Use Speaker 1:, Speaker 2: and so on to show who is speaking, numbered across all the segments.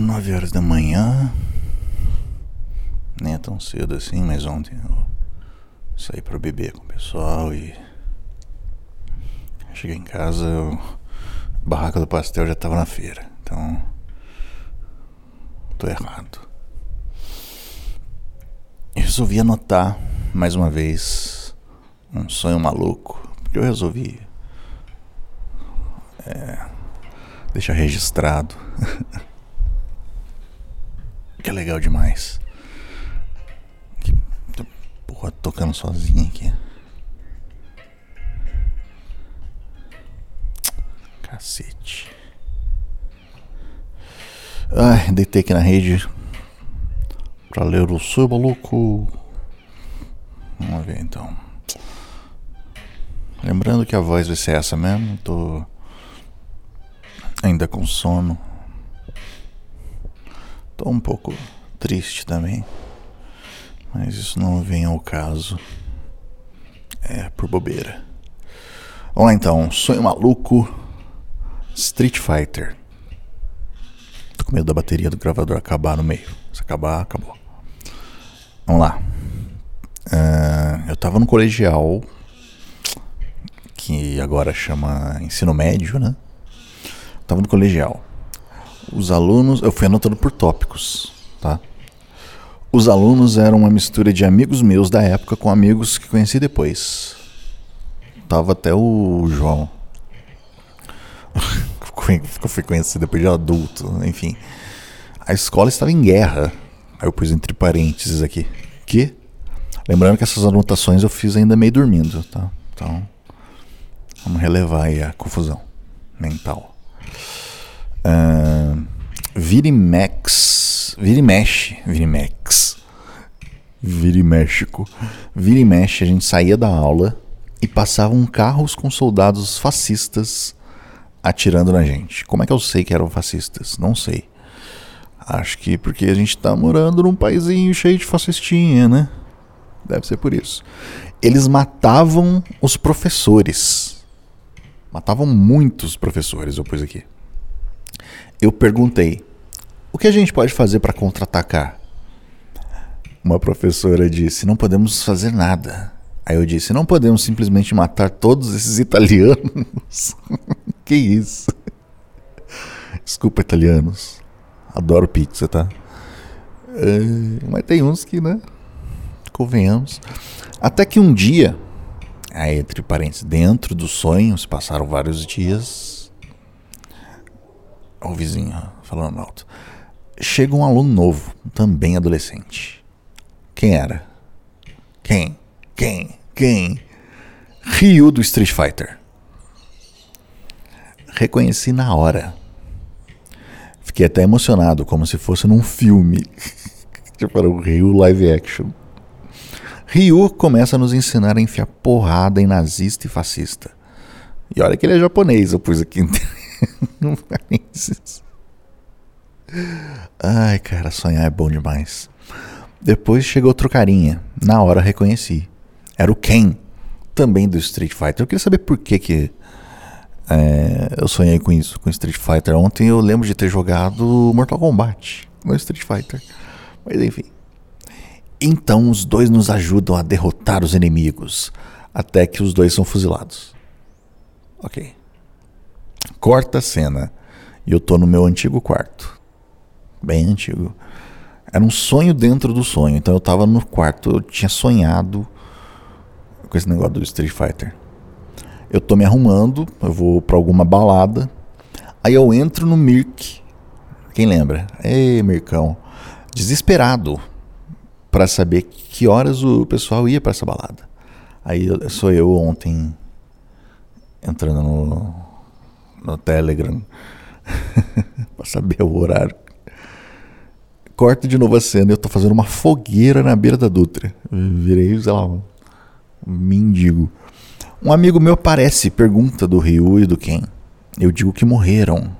Speaker 1: 9 horas da manhã. Nem é tão cedo assim, mas ontem eu saí para beber com o pessoal e. Cheguei em casa, eu... a barraca do pastel já tava na feira. Então. Tô errado. Eu resolvi anotar mais uma vez um sonho maluco. Porque eu resolvi. É, deixar registrado. que é legal demais. Porra, tocando sozinho aqui. Cacete. Ai, deitei aqui na rede pra ler o seu maluco. Vamos ver então. Lembrando que a voz vai ser essa mesmo, tô ainda com sono. Tô um pouco triste também. Mas isso não vem ao caso. É por bobeira. Vamos lá então. Sonho maluco. Street Fighter. Tô com medo da bateria do gravador acabar no meio. Se acabar, acabou. Vamos lá. Uh, eu tava no colegial. Que agora chama ensino médio, né? tava no colegial. Os alunos, eu fui anotando por tópicos, tá? Os alunos eram uma mistura de amigos meus da época com amigos que conheci depois. Tava até o João. eu fui conhecido depois de adulto, enfim. A escola estava em guerra. Aí eu pus entre parênteses aqui. Que? Lembrando que essas anotações eu fiz ainda meio dormindo, tá? Então, vamos relevar aí a confusão mental. Uh, Virimex. Virimexe. Virimex. Viriméxico. Virimexe, a gente saía da aula e passavam carros com soldados fascistas atirando na gente. Como é que eu sei que eram fascistas? Não sei. Acho que porque a gente tá morando num paizinho cheio de fascistinha, né? Deve ser por isso. Eles matavam os professores. Matavam muitos professores, eu pus aqui eu perguntei: o que a gente pode fazer para contra-atacar? Uma professora disse: não podemos fazer nada. Aí eu disse: não podemos simplesmente matar todos esses italianos. que isso? Desculpa, italianos. Adoro pizza, tá? É, mas tem uns que, né? Convenhamos. Até que um dia, aí, entre parênteses, dentro dos sonhos, passaram vários dias, o vizinho falando alto. Chega um aluno novo, também adolescente. Quem era? Quem? Quem? Quem? Ryu do Street Fighter. Reconheci na hora. Fiquei até emocionado, como se fosse num filme. tipo, era o Ryu live action. Ryu começa a nos ensinar a enfiar porrada em nazista e fascista. E olha que ele é japonês, eu pus aqui. no parênteses. Ai, cara, sonhar é bom demais. Depois chegou outro carinha. Na hora reconheci. Era o Ken, também do Street Fighter. Eu queria saber por que que é, eu sonhei com isso, com Street Fighter. Ontem eu lembro de ter jogado Mortal Kombat no Street Fighter. Mas enfim. Então os dois nos ajudam a derrotar os inimigos. Até que os dois são fuzilados. Ok. Corta a cena. E eu tô no meu antigo quarto. Bem antigo. Era um sonho dentro do sonho. Então eu tava no quarto, eu tinha sonhado com esse negócio do Street Fighter. Eu tô me arrumando, eu vou para alguma balada. Aí eu entro no Mirk. Quem lembra? Ei, Mircão. Desesperado para saber que horas o pessoal ia para essa balada. Aí sou eu ontem entrando no no Telegram para saber o horário. Corta de novo a cena, eu tô fazendo uma fogueira na beira da Dutra. virei, sei lá, um mendigo. Um amigo meu aparece, pergunta do Ryu e do Ken. Eu digo que morreram.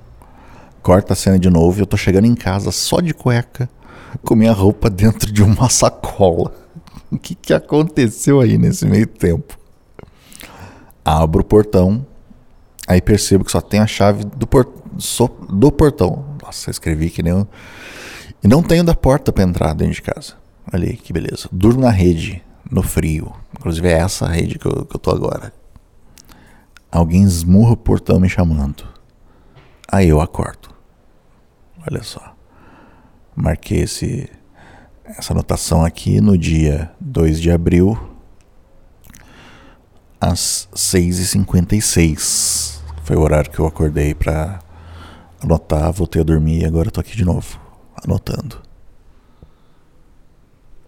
Speaker 1: Corta a cena de novo e eu tô chegando em casa só de cueca, com minha roupa dentro de uma sacola. O que, que aconteceu aí nesse meio tempo? Abro o portão Aí percebo que só tem a chave do, por, do portão Nossa, eu escrevi que nem. Um... E não tenho da porta para entrar dentro de casa. Olha aí, que beleza. Durmo na rede, no frio. Inclusive é essa rede que eu, que eu tô agora. Alguém esmurra o portão me chamando. Aí eu acordo. Olha só. Marquei esse, essa anotação aqui no dia 2 de abril, às 6h56. Foi o horário que eu acordei para anotar, voltei a dormir e agora estou aqui de novo, anotando.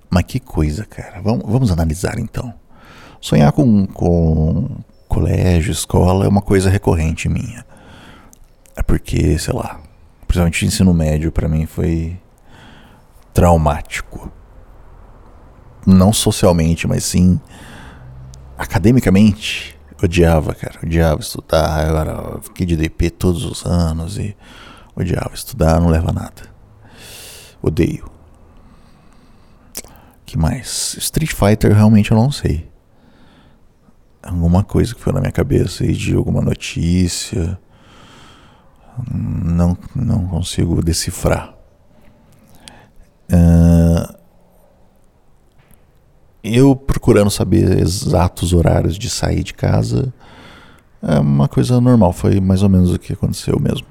Speaker 1: Mas que coisa, cara. Vamos, vamos analisar então. Sonhar com, com colégio, escola é uma coisa recorrente minha. É porque, sei lá, principalmente ensino médio para mim foi traumático. Não socialmente, mas sim academicamente. Odiava, cara. Odiava estudar. Eu, era, fiquei de DP todos os anos e odiava estudar, não leva a nada. Odeio. que mais? Street Fighter realmente eu não sei. Alguma coisa que foi na minha cabeça aí de alguma notícia. Não, não consigo decifrar. Uh, eu procurando saber exatos horários de sair de casa é uma coisa normal, foi mais ou menos o que aconteceu mesmo.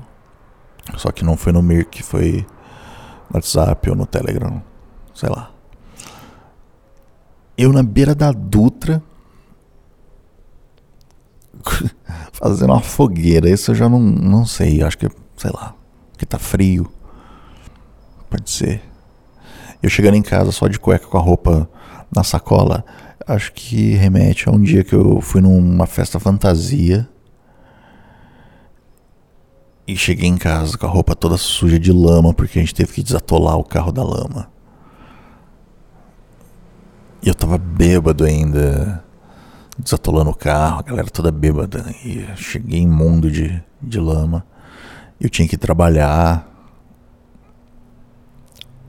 Speaker 1: Só que não foi no Mirk, foi no WhatsApp ou no Telegram, sei lá. Eu na beira da Dutra fazendo uma fogueira, isso eu já não, não sei, acho que, sei lá, que tá frio. Pode ser. Eu chegando em casa só de cueca com a roupa na sacola, acho que remete a um dia que eu fui numa festa fantasia. E cheguei em casa com a roupa toda suja de lama, porque a gente teve que desatolar o carro da lama. E eu tava bêbado ainda, desatolando o carro, a galera toda bêbada. E cheguei imundo de, de lama. Eu tinha que trabalhar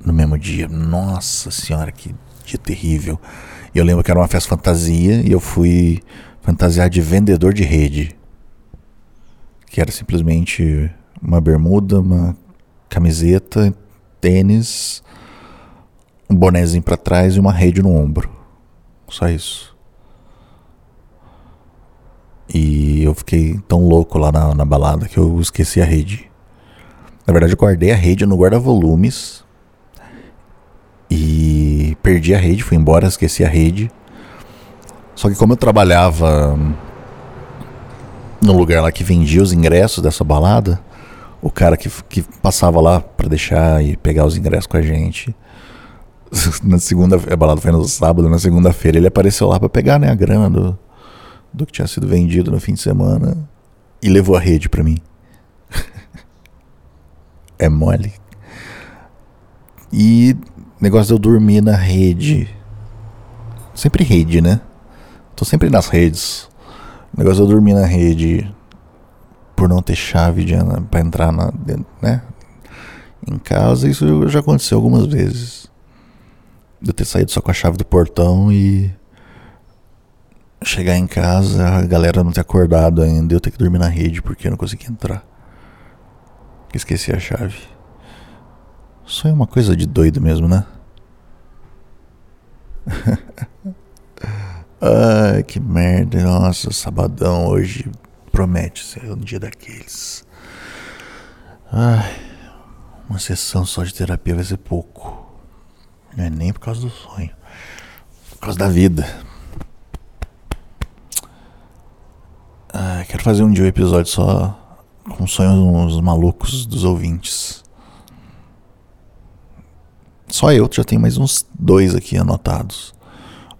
Speaker 1: no mesmo dia. Nossa senhora, que dia terrível. E eu lembro que era uma festa fantasia e eu fui fantasiar de vendedor de rede. Que era simplesmente uma bermuda, uma camiseta, tênis, um bonézinho para trás e uma rede no ombro. Só isso. E eu fiquei tão louco lá na, na balada que eu esqueci a rede. Na verdade, eu guardei a rede no guarda-volumes e perdi a rede, fui embora, esqueci a rede. Só que como eu trabalhava no lugar lá que vendia os ingressos dessa balada, o cara que, que passava lá para deixar e pegar os ingressos com a gente, na segunda a balada foi no sábado, na segunda-feira ele apareceu lá para pegar né, a grana do, do que tinha sido vendido no fim de semana e levou a rede para mim. é mole. E Negócio de eu dormir na rede. Sempre rede, né? Tô sempre nas redes. Negócio de eu dormir na rede por não ter chave de, entrar na, né? em casa. Isso já aconteceu algumas vezes. De eu ter saído só com a chave do portão e chegar em casa, a galera não ter acordado ainda, eu ter que dormir na rede porque eu não consegui entrar. Esqueci a chave. Só é uma coisa de doido mesmo, né? Ai, que merda. Nossa, sabadão hoje promete ser um dia daqueles. Ai, uma sessão só de terapia vai ser pouco. Não é nem por causa do sonho, por causa da vida. Ai, quero fazer um dia um episódio só com sonhos malucos dos ouvintes. Só eu já tenho mais uns dois aqui anotados.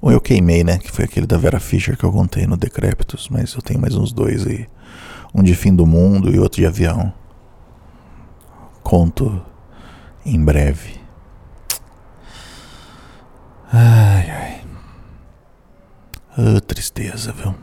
Speaker 1: Um eu queimei, né? Que foi aquele da Vera Fischer que eu contei no Decrépitos. Mas eu tenho mais uns dois aí. Um de fim do mundo e outro de avião. Conto em breve. Ai, ai. Oh, tristeza, viu?